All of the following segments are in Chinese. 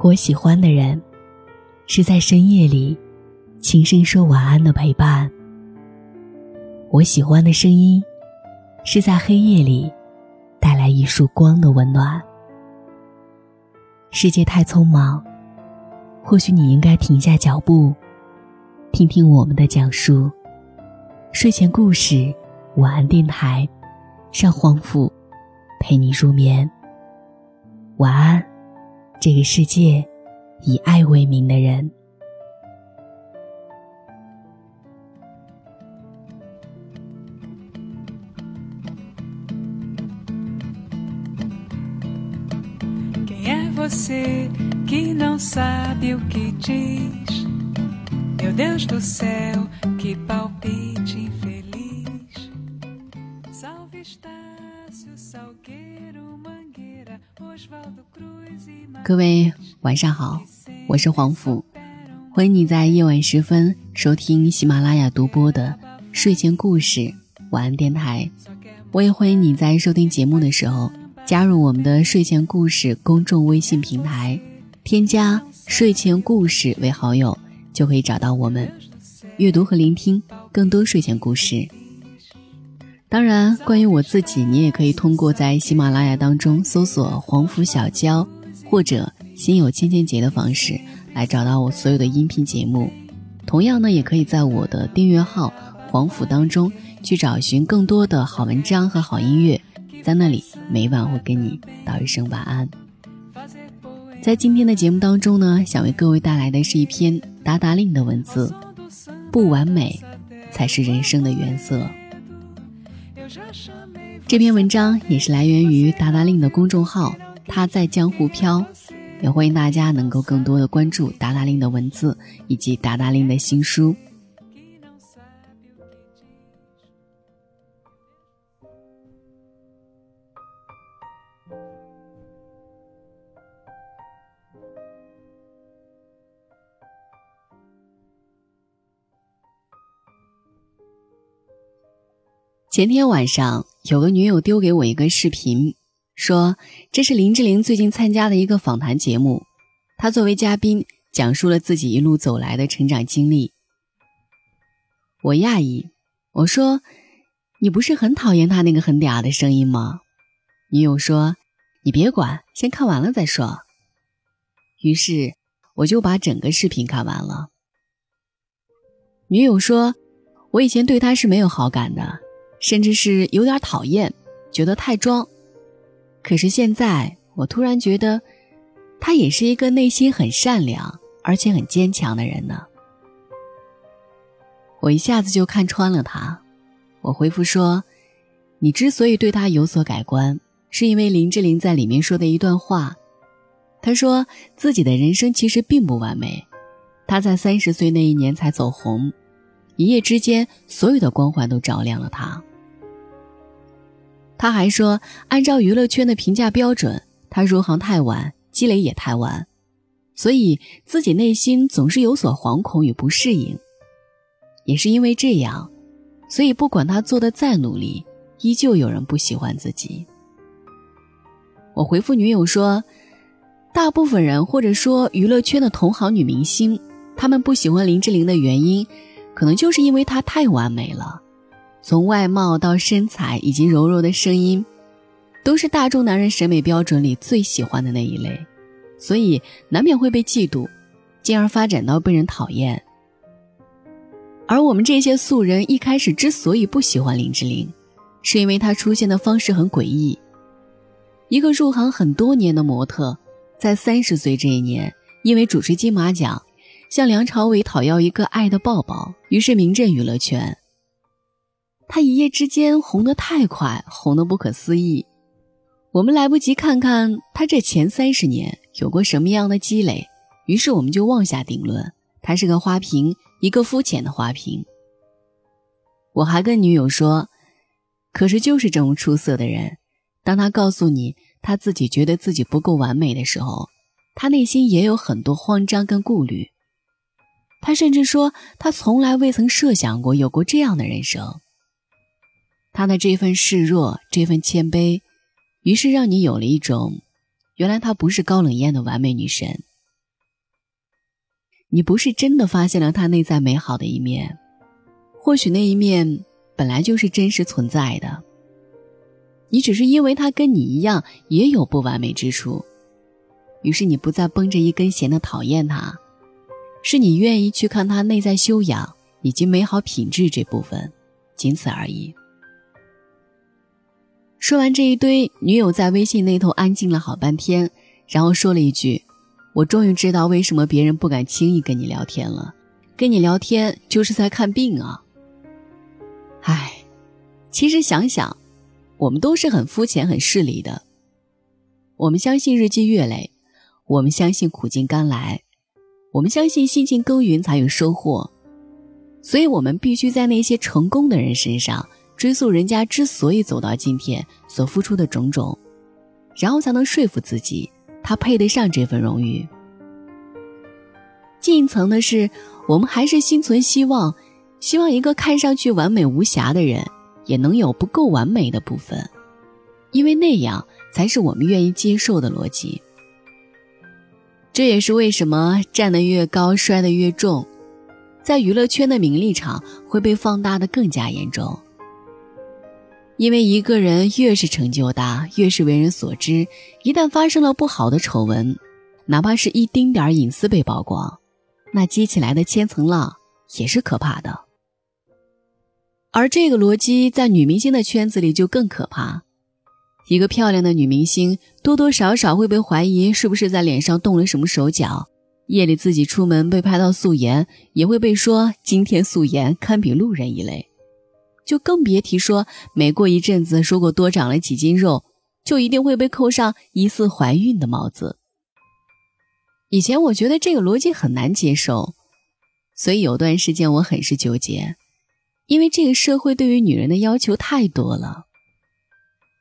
我喜欢的人，是在深夜里轻声说晚安的陪伴。我喜欢的声音，是在黑夜里带来一束光的温暖。世界太匆忙，或许你应该停下脚步，听听我们的讲述。睡前故事，晚安电台，让黄甫陪你入眠。晚安，这个世界以爱为名的人。você que não sabe o que diz. Meu Deus do céu, que palpite 各位晚上好，我是黄甫，欢迎你在夜晚时分收听喜马拉雅独播的睡前故事晚安电台。我也欢迎你在收听节目的时候。加入我们的睡前故事公众微信平台，添加“睡前故事”为好友，就可以找到我们，阅读和聆听更多睡前故事。当然，关于我自己，你也可以通过在喜马拉雅当中搜索“黄甫小娇”或者“心有千千结”的方式来找到我所有的音频节目。同样呢，也可以在我的订阅号“黄甫”当中去找寻更多的好文章和好音乐。在那里，每晚会跟你道一声晚安。在今天的节目当中呢，想为各位带来的是一篇达达令的文字。不完美，才是人生的原色。这篇文章也是来源于达达令的公众号，他在江湖飘。也欢迎大家能够更多的关注达达令的文字以及达达令的新书。前天晚上，有个女友丢给我一个视频，说这是林志玲最近参加的一个访谈节目，她作为嘉宾讲述了自己一路走来的成长经历。我讶异，我说：“你不是很讨厌他那个很嗲的声音吗？”女友说：“你别管，先看完了再说。”于是我就把整个视频看完了。女友说：“我以前对他是没有好感的。”甚至是有点讨厌，觉得太装。可是现在，我突然觉得，他也是一个内心很善良而且很坚强的人呢。我一下子就看穿了他。我回复说：“你之所以对他有所改观，是因为林志玲在里面说的一段话。她说自己的人生其实并不完美，她在三十岁那一年才走红，一夜之间，所有的光环都照亮了她。”他还说，按照娱乐圈的评价标准，他入行太晚，积累也太晚，所以自己内心总是有所惶恐与不适应。也是因为这样，所以不管他做的再努力，依旧有人不喜欢自己。我回复女友说，大部分人或者说娱乐圈的同行女明星，他们不喜欢林志玲的原因，可能就是因为她太完美了。从外貌到身材以及柔柔的声音，都是大众男人审美标准里最喜欢的那一类，所以难免会被嫉妒，进而发展到被人讨厌。而我们这些素人一开始之所以不喜欢林志玲，是因为她出现的方式很诡异。一个入行很多年的模特，在三十岁这一年，因为主持金马奖，向梁朝伟讨要一个爱的抱抱，于是名震娱乐圈。他一夜之间红得太快，红得不可思议。我们来不及看看他这前三十年有过什么样的积累，于是我们就妄下定论：他是个花瓶，一个肤浅的花瓶。我还跟女友说：“可是就是这么出色的人，当他告诉你他自己觉得自己不够完美的时候，他内心也有很多慌张跟顾虑。他甚至说，他从来未曾设想过有过这样的人生。”他的这份示弱，这份谦卑，于是让你有了一种，原来她不是高冷艳的完美女神，你不是真的发现了他内在美好的一面，或许那一面本来就是真实存在的。你只是因为他跟你一样也有不完美之处，于是你不再绷着一根弦的讨厌他，是你愿意去看他内在修养以及美好品质这部分，仅此而已。说完这一堆，女友在微信那头安静了好半天，然后说了一句：“我终于知道为什么别人不敢轻易跟你聊天了，跟你聊天就是在看病啊。”唉，其实想想。我们都是很肤浅、很势利的。我们相信日积月累，我们相信苦尽甘来，我们相信辛勤耕耘才有收获，所以我们必须在那些成功的人身上追溯人家之所以走到今天所付出的种种，然后才能说服自己，他配得上这份荣誉。进一层的是，我们还是心存希望，希望一个看上去完美无瑕的人。也能有不够完美的部分，因为那样才是我们愿意接受的逻辑。这也是为什么站得越高摔得越重，在娱乐圈的名利场会被放大的更加严重。因为一个人越是成就大，越是为人所知，一旦发生了不好的丑闻，哪怕是一丁点隐私被曝光，那激起来的千层浪也是可怕的。而这个逻辑在女明星的圈子里就更可怕。一个漂亮的女明星，多多少少会被怀疑是不是在脸上动了什么手脚。夜里自己出门被拍到素颜，也会被说今天素颜堪比路人一类。就更别提说每过一阵子说过多长了几斤肉，就一定会被扣上疑似怀孕的帽子。以前我觉得这个逻辑很难接受，所以有段时间我很是纠结。因为这个社会对于女人的要求太多了，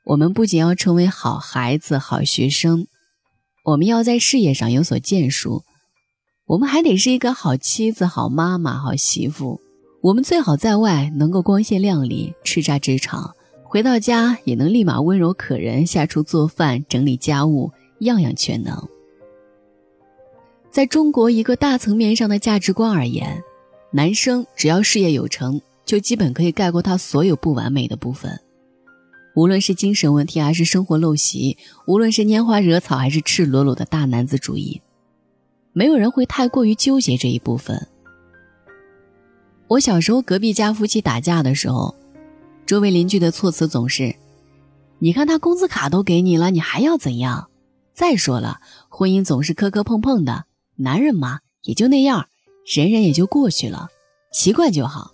我们不仅要成为好孩子、好学生，我们要在事业上有所建树，我们还得是一个好妻子、好妈妈、好媳妇。我们最好在外能够光鲜亮丽、叱咤职场，回到家也能立马温柔可人，下厨做饭、整理家务，样样全能。在中国一个大层面上的价值观而言，男生只要事业有成。就基本可以概括他所有不完美的部分，无论是精神问题还是生活陋习，无论是拈花惹草还是赤裸裸的大男子主义，没有人会太过于纠结这一部分。我小时候隔壁家夫妻打架的时候，周围邻居的措辞总是：“你看他工资卡都给你了，你还要怎样？再说了，婚姻总是磕磕碰碰的，男人嘛也就那样，忍忍也就过去了，习惯就好。”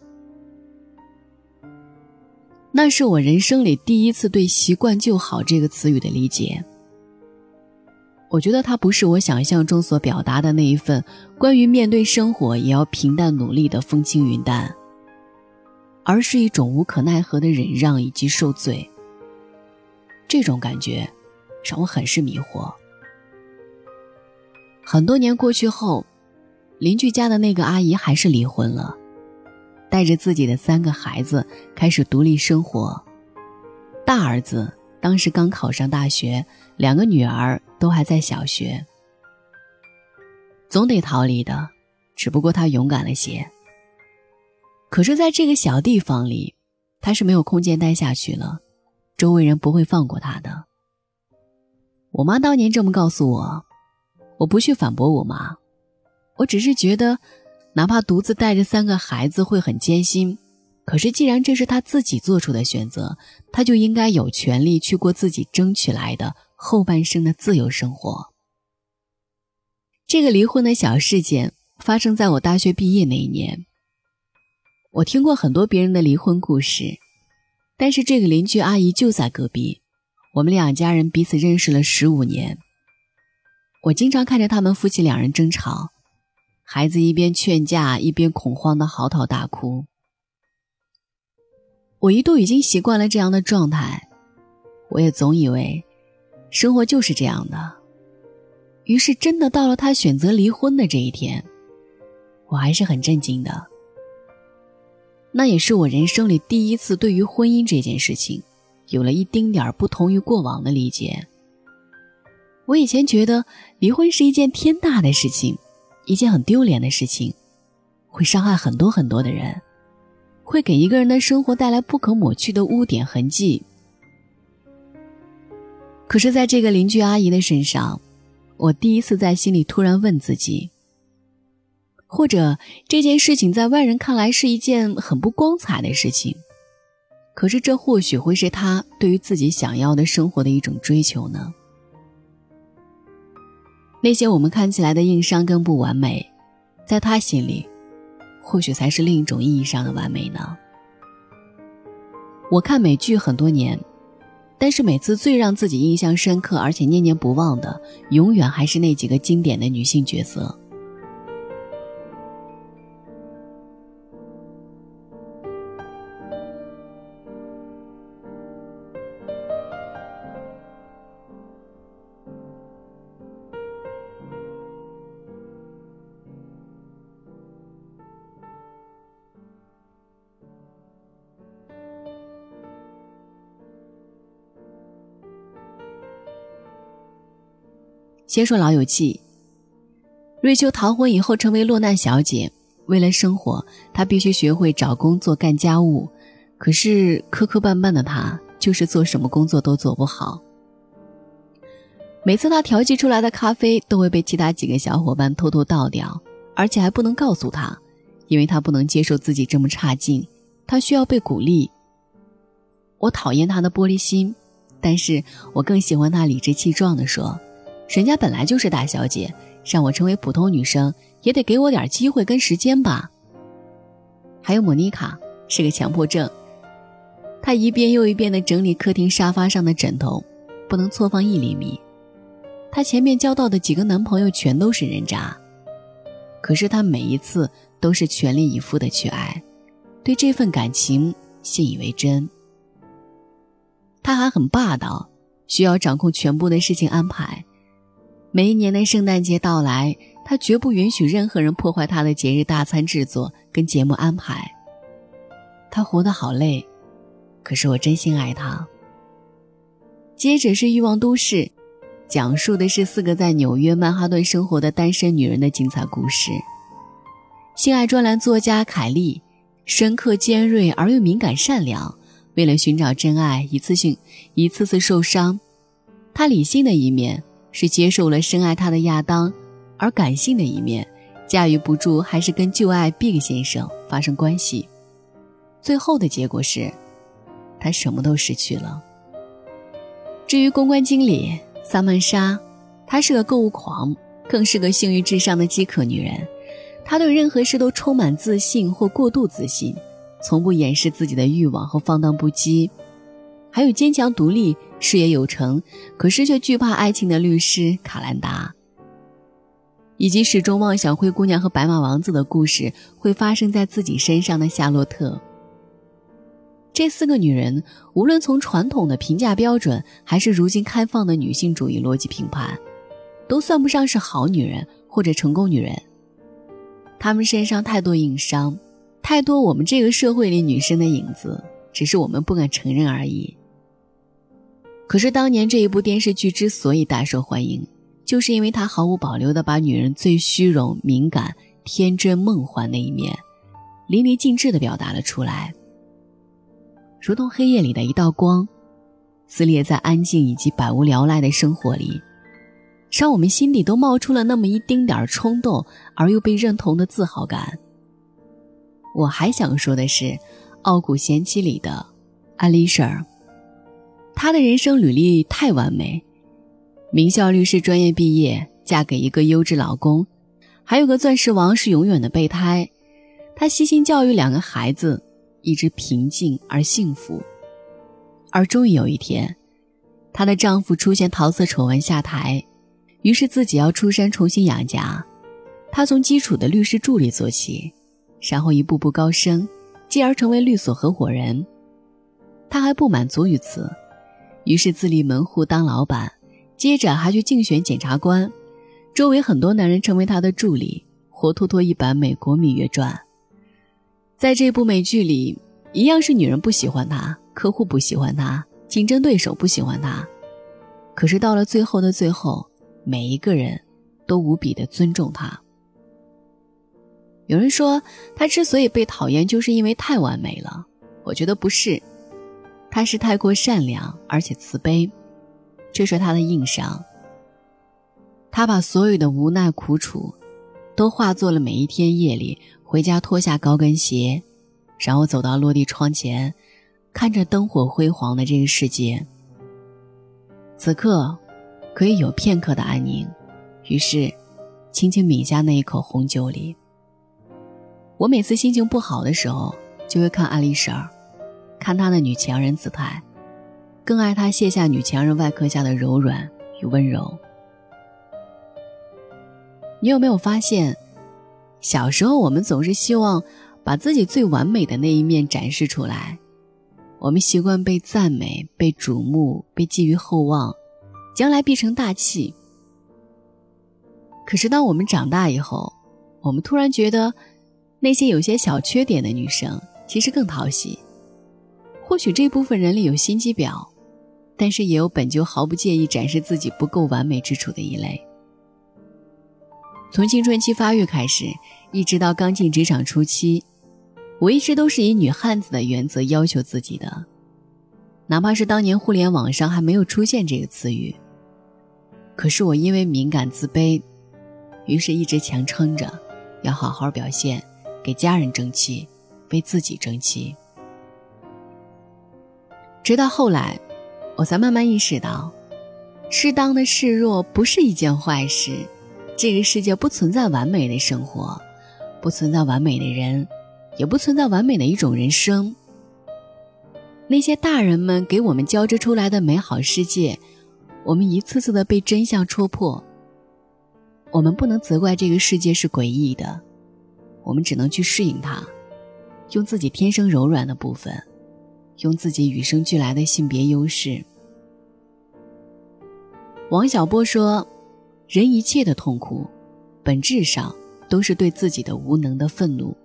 那是我人生里第一次对“习惯就好”这个词语的理解。我觉得它不是我想象中所表达的那一份关于面对生活也要平淡努力的风轻云淡，而是一种无可奈何的忍让以及受罪。这种感觉让我很是迷惑。很多年过去后，邻居家的那个阿姨还是离婚了。带着自己的三个孩子开始独立生活，大儿子当时刚考上大学，两个女儿都还在小学。总得逃离的，只不过他勇敢了些。可是，在这个小地方里，他是没有空间待下去了，周围人不会放过他的。我妈当年这么告诉我，我不去反驳我妈，我只是觉得。哪怕独自带着三个孩子会很艰辛，可是既然这是他自己做出的选择，他就应该有权利去过自己争取来的后半生的自由生活。这个离婚的小事件发生在我大学毕业那一年。我听过很多别人的离婚故事，但是这个邻居阿姨就在隔壁，我们两家人彼此认识了十五年。我经常看着他们夫妻两人争吵。孩子一边劝架，一边恐慌的嚎啕大哭。我一度已经习惯了这样的状态，我也总以为生活就是这样的。于是，真的到了他选择离婚的这一天，我还是很震惊的。那也是我人生里第一次对于婚姻这件事情，有了一丁点儿不同于过往的理解。我以前觉得离婚是一件天大的事情。一件很丢脸的事情，会伤害很多很多的人，会给一个人的生活带来不可抹去的污点痕迹。可是，在这个邻居阿姨的身上，我第一次在心里突然问自己：或者这件事情在外人看来是一件很不光彩的事情，可是这或许会是他对于自己想要的生活的一种追求呢？那些我们看起来的硬伤跟不完美，在他心里，或许才是另一种意义上的完美呢。我看美剧很多年，但是每次最让自己印象深刻而且念念不忘的，永远还是那几个经典的女性角色。先说《老友记》，瑞秋逃婚以后成为落难小姐，为了生活，她必须学会找工作干家务。可是磕磕绊绊的她，就是做什么工作都做不好。每次她调剂出来的咖啡都会被其他几个小伙伴偷偷倒掉，而且还不能告诉她，因为她不能接受自己这么差劲，她需要被鼓励。我讨厌她的玻璃心，但是我更喜欢她理直气壮地说。人家本来就是大小姐，让我成为普通女生，也得给我点机会跟时间吧。还有莫妮卡是个强迫症，她一遍又一遍地整理客厅沙发上的枕头，不能错放一厘米。她前面交到的几个男朋友全都是人渣，可是她每一次都是全力以赴的去爱，对这份感情信以为真。她还很霸道，需要掌控全部的事情安排。每一年的圣诞节到来，他绝不允许任何人破坏他的节日大餐制作跟节目安排。他活得好累，可是我真心爱他。接着是《欲望都市》，讲述的是四个在纽约曼哈顿生活的单身女人的精彩故事。性爱专栏作家凯莉，深刻尖锐而又敏感善良，为了寻找真爱，一次性一次次受伤。她理性的一面。是接受了深爱他的亚当，而感性的一面驾驭不住，还是跟旧爱 Big 先生发生关系。最后的结果是，他什么都失去了。至于公关经理萨曼莎，她是个购物狂，更是个性欲至上的饥渴女人。她对任何事都充满自信或过度自信，从不掩饰自己的欲望和放荡不羁，还有坚强独立。事业有成，可是却惧怕爱情的律师卡兰达，以及始终妄想灰姑娘和白马王子的故事会发生在自己身上的夏洛特。这四个女人，无论从传统的评价标准，还是如今开放的女性主义逻辑评判，都算不上是好女人或者成功女人。她们身上太多硬伤，太多我们这个社会里女生的影子，只是我们不敢承认而已。可是当年这一部电视剧之所以大受欢迎，就是因为它毫无保留地把女人最虚荣、敏感、天真、梦幻那一面，淋漓尽致地表达了出来，如同黑夜里的一道光，撕裂在安静以及百无聊赖的生活里，让我们心底都冒出了那么一丁点儿冲动而又被认同的自豪感。我还想说的是，《傲骨贤妻》里的艾丽莎。她的人生履历太完美，名校律师专业毕业，嫁给一个优质老公，还有个钻石王是永远的备胎。她悉心教育两个孩子，一直平静而幸福。而终于有一天，她的丈夫出现桃色丑闻下台，于是自己要出山重新养家。她从基础的律师助理做起，然后一步步高升，继而成为律所合伙人。她还不满足于此。于是自立门户当老板，接着还去竞选检察官，周围很多男人成为他的助理，活脱脱一版美国《芈月传》。在这部美剧里，一样是女人不喜欢他，客户不喜欢他，竞争对手不喜欢他，可是到了最后的最后，每一个人都无比的尊重他。有人说他之所以被讨厌，就是因为太完美了。我觉得不是，他是太过善良而且慈悲，这是他的硬伤。他把所有的无奈苦楚，都化作了每一天夜里回家脱下高跟鞋，然后走到落地窗前，看着灯火辉煌的这个世界。此刻，可以有片刻的安宁，于是，轻轻抿下那一口红酒里。我每次心情不好的时候，就会看爱丽舍，看她的女强人姿态，更爱她卸下女强人外壳下的柔软与温柔。你有没有发现，小时候我们总是希望把自己最完美的那一面展示出来，我们习惯被赞美、被瞩目、被寄予厚望，将来必成大器。可是当我们长大以后，我们突然觉得，那些有些小缺点的女生其实更讨喜。或许这部分人里有心机婊，但是也有本就毫不介意展示自己不够完美之处的一类。从青春期发育开始，一直到刚进职场初期，我一直都是以女汉子的原则要求自己的，哪怕是当年互联网上还没有出现这个词语。可是我因为敏感自卑，于是一直强撑着，要好好表现，给家人争气，为自己争气。直到后来，我才慢慢意识到，适当的示弱不是一件坏事。这个世界不存在完美的生活，不存在完美的人，也不存在完美的一种人生。那些大人们给我们交织出来的美好世界，我们一次次的被真相戳破。我们不能责怪这个世界是诡异的，我们只能去适应它，用自己天生柔软的部分，用自己与生俱来的性别优势。王小波说。人一切的痛苦，本质上都是对自己的无能的愤怒。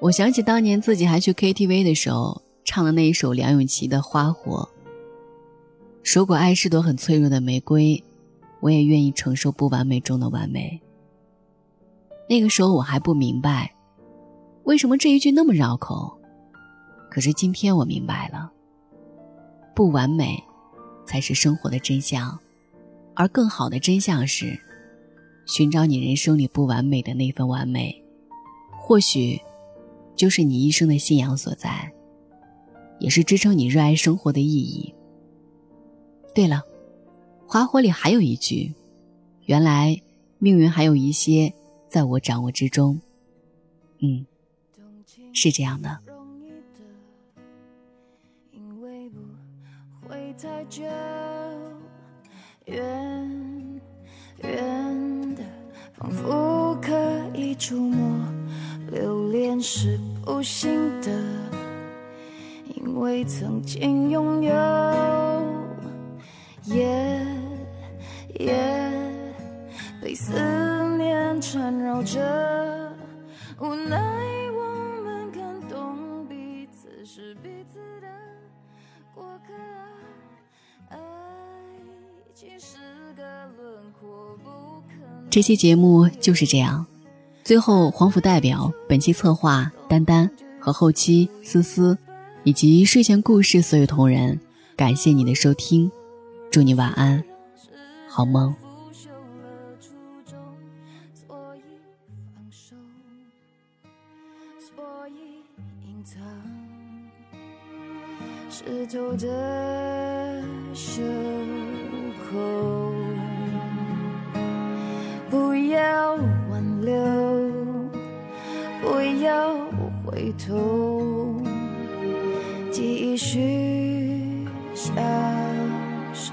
我想起当年自己还去 KTV 的时候，唱的那一首梁咏琪的《花火》。如果爱是朵很脆弱的玫瑰，我也愿意承受不完美中的完美。那个时候我还不明白，为什么这一句那么绕口。可是今天我明白了，不完美，才是生活的真相。而更好的真相是，寻找你人生里不完美的那份完美，或许就是你一生的信仰所在，也是支撑你热爱生活的意义。对了，《花火》里还有一句：“原来命运还有一些在我掌握之中。”嗯，是这样的。太久远远的，仿佛可以触摸；留恋是不幸的，因为曾经拥有。夜夜被思念缠绕着，无奈这期节目就是这样。最后，黄甫代表本期策划丹丹和后期思思，以及睡前故事所有同仁，感谢你的收听，祝你晚安，好梦。不要挽留，不要回头，继续享受。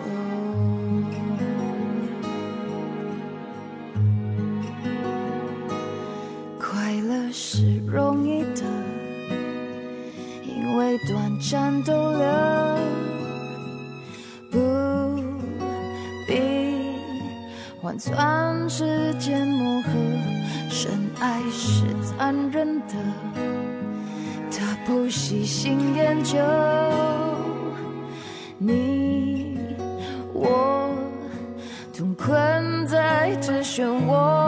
快乐是容易的，因为短暂逗留。换算时间磨合，深爱是残忍的，他不喜新厌旧。你我同困在这漩涡，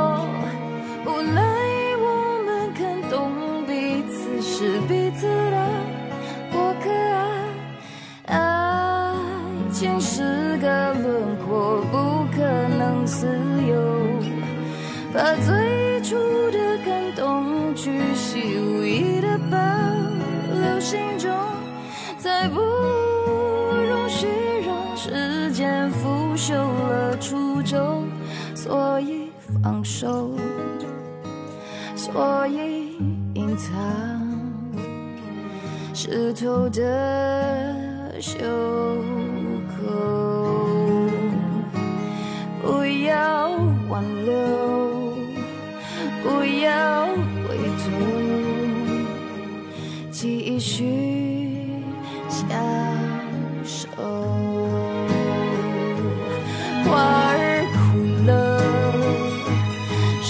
把最初的感动去细无遗的保留心中，再不容许让时间腐朽了初衷，所以放手，所以隐藏。湿透的袖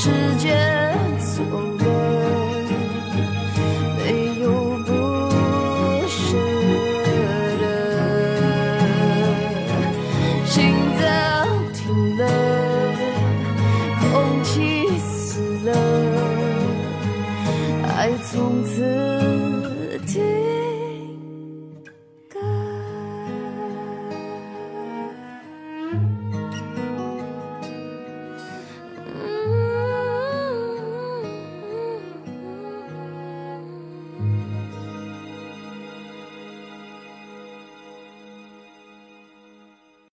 世界